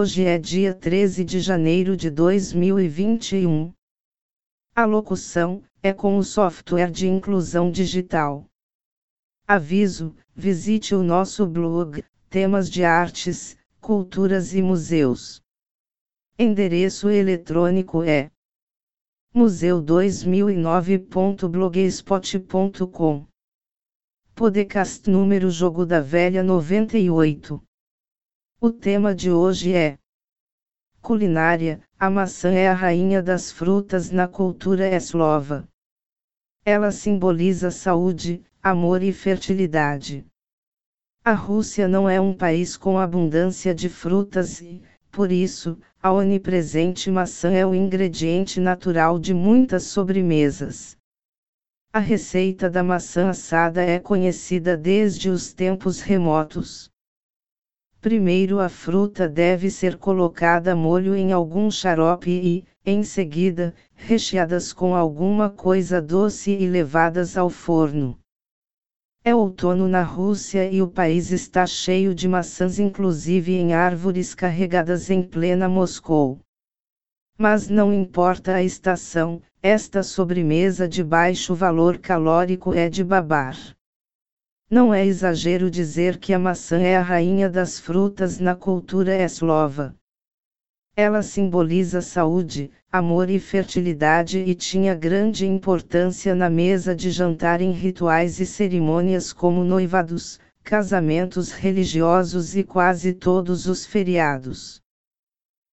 Hoje é dia 13 de janeiro de 2021. A locução é com o software de inclusão digital. Aviso: visite o nosso blog, temas de artes, culturas e museus. Endereço eletrônico é museu2009.blogspot.com. Podcast número Jogo da Velha 98. O tema de hoje é Culinária: a maçã é a rainha das frutas na cultura eslova. Ela simboliza saúde, amor e fertilidade. A Rússia não é um país com abundância de frutas e, por isso, a onipresente maçã é o ingrediente natural de muitas sobremesas. A receita da maçã assada é conhecida desde os tempos remotos. Primeiro a fruta deve ser colocada molho em algum xarope e, em seguida, recheadas com alguma coisa doce e levadas ao forno. É outono na Rússia e o país está cheio de maçãs, inclusive em árvores carregadas em plena Moscou. Mas não importa a estação, esta sobremesa de baixo valor calórico é de babar. Não é exagero dizer que a maçã é a rainha das frutas na cultura eslova. Ela simboliza saúde, amor e fertilidade e tinha grande importância na mesa de jantar em rituais e cerimônias como noivados, casamentos religiosos e quase todos os feriados.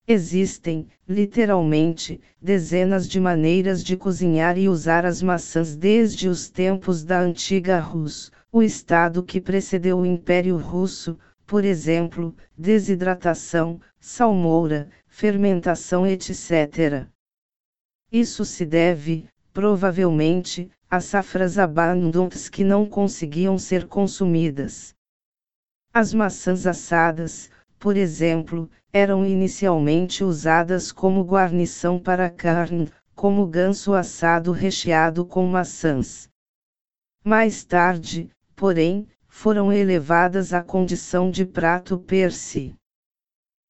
Existem, literalmente, dezenas de maneiras de cozinhar e usar as maçãs desde os tempos da antiga Rus, o estado que precedeu o Império Russo, por exemplo, desidratação, salmoura, fermentação, etc. Isso se deve, provavelmente, a safras abundantes que não conseguiam ser consumidas. As maçãs assadas, por exemplo, eram inicialmente usadas como guarnição para carne, como ganso assado recheado com maçãs. Mais tarde, porém, foram elevadas à condição de prato perse.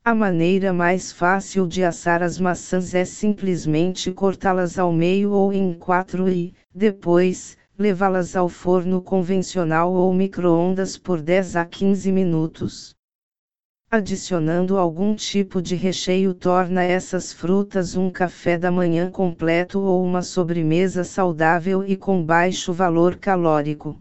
A maneira mais fácil de assar as maçãs é simplesmente cortá-las ao meio ou em quatro e, depois, levá-las ao forno convencional ou micro-ondas por 10 a 15 minutos. Adicionando algum tipo de recheio torna essas frutas um café da manhã completo ou uma sobremesa saudável e com baixo valor calórico.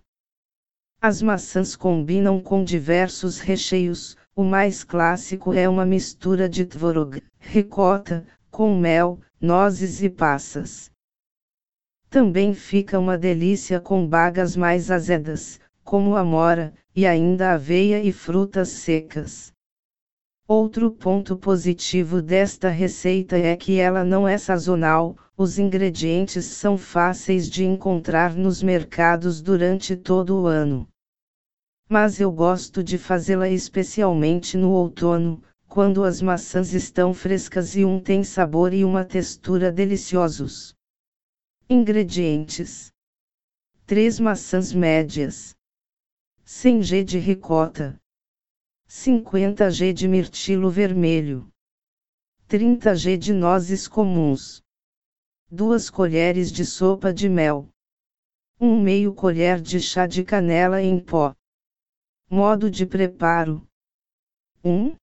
As maçãs combinam com diversos recheios, o mais clássico é uma mistura de tvorog, ricota, com mel, nozes e passas. Também fica uma delícia com bagas mais azedas, como amora, e ainda aveia e frutas secas. Outro ponto positivo desta receita é que ela não é sazonal, os ingredientes são fáceis de encontrar nos mercados durante todo o ano. Mas eu gosto de fazê-la especialmente no outono, quando as maçãs estão frescas e um tem sabor e uma textura deliciosos. Ingredientes: 3 maçãs médias, 100 g de ricota, 50 g de mirtilo vermelho, 30 g de nozes comuns. 2 colheres de sopa de mel. 1 meio colher de chá de canela em pó. Modo de preparo: 1.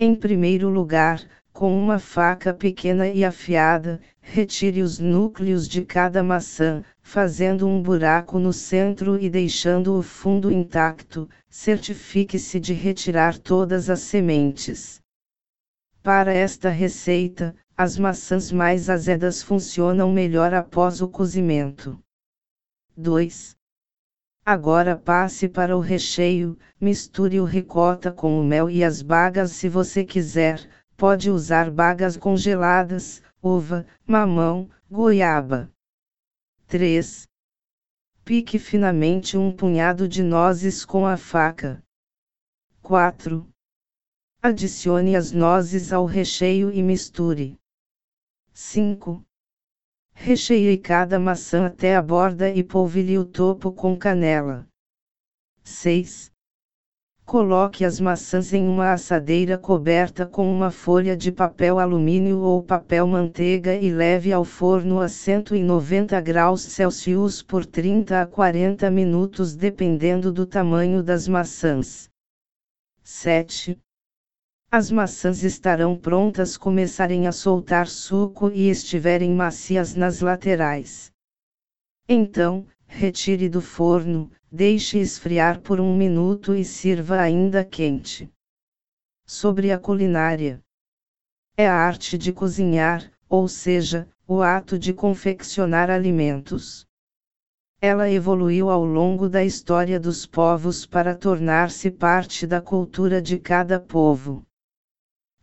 Em primeiro lugar, com uma faca pequena e afiada, retire os núcleos de cada maçã, fazendo um buraco no centro e deixando o fundo intacto. Certifique-se de retirar todas as sementes. Para esta receita, as maçãs mais azedas funcionam melhor após o cozimento. 2. Agora passe para o recheio, misture o ricota com o mel e as bagas se você quiser, pode usar bagas congeladas, uva, mamão, goiaba. 3. Pique finamente um punhado de nozes com a faca. 4. Adicione as nozes ao recheio e misture. 5. Recheie cada maçã até a borda e polvilhe o topo com canela. 6. Coloque as maçãs em uma assadeira coberta com uma folha de papel alumínio ou papel manteiga e leve ao forno a 190 graus Celsius por 30 a 40 minutos dependendo do tamanho das maçãs. 7. As maçãs estarão prontas começarem a soltar suco e estiverem macias nas laterais. Então, retire do forno, deixe esfriar por um minuto e sirva ainda quente. Sobre a culinária: é a arte de cozinhar, ou seja, o ato de confeccionar alimentos. Ela evoluiu ao longo da história dos povos para tornar-se parte da cultura de cada povo.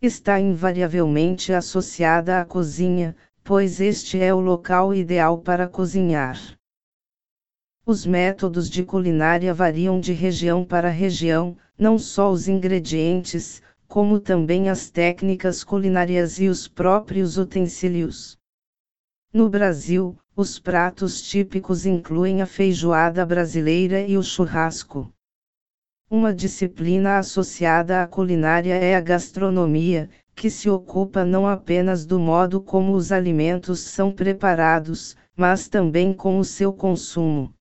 Está invariavelmente associada à cozinha, pois este é o local ideal para cozinhar. Os métodos de culinária variam de região para região, não só os ingredientes, como também as técnicas culinárias e os próprios utensílios. No Brasil, os pratos típicos incluem a feijoada brasileira e o churrasco. Uma disciplina associada à culinária é a gastronomia, que se ocupa não apenas do modo como os alimentos são preparados, mas também com o seu consumo.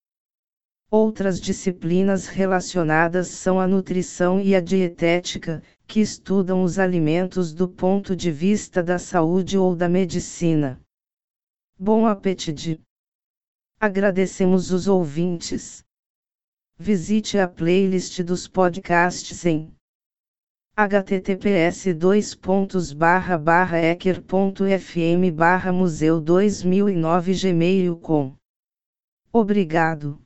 Outras disciplinas relacionadas são a nutrição e a dietética, que estudam os alimentos do ponto de vista da saúde ou da medicina. Bom apetite! Agradecemos os ouvintes. Visite a playlist dos podcasts em https ecker.fm museu 2009 gmail.com Obrigado.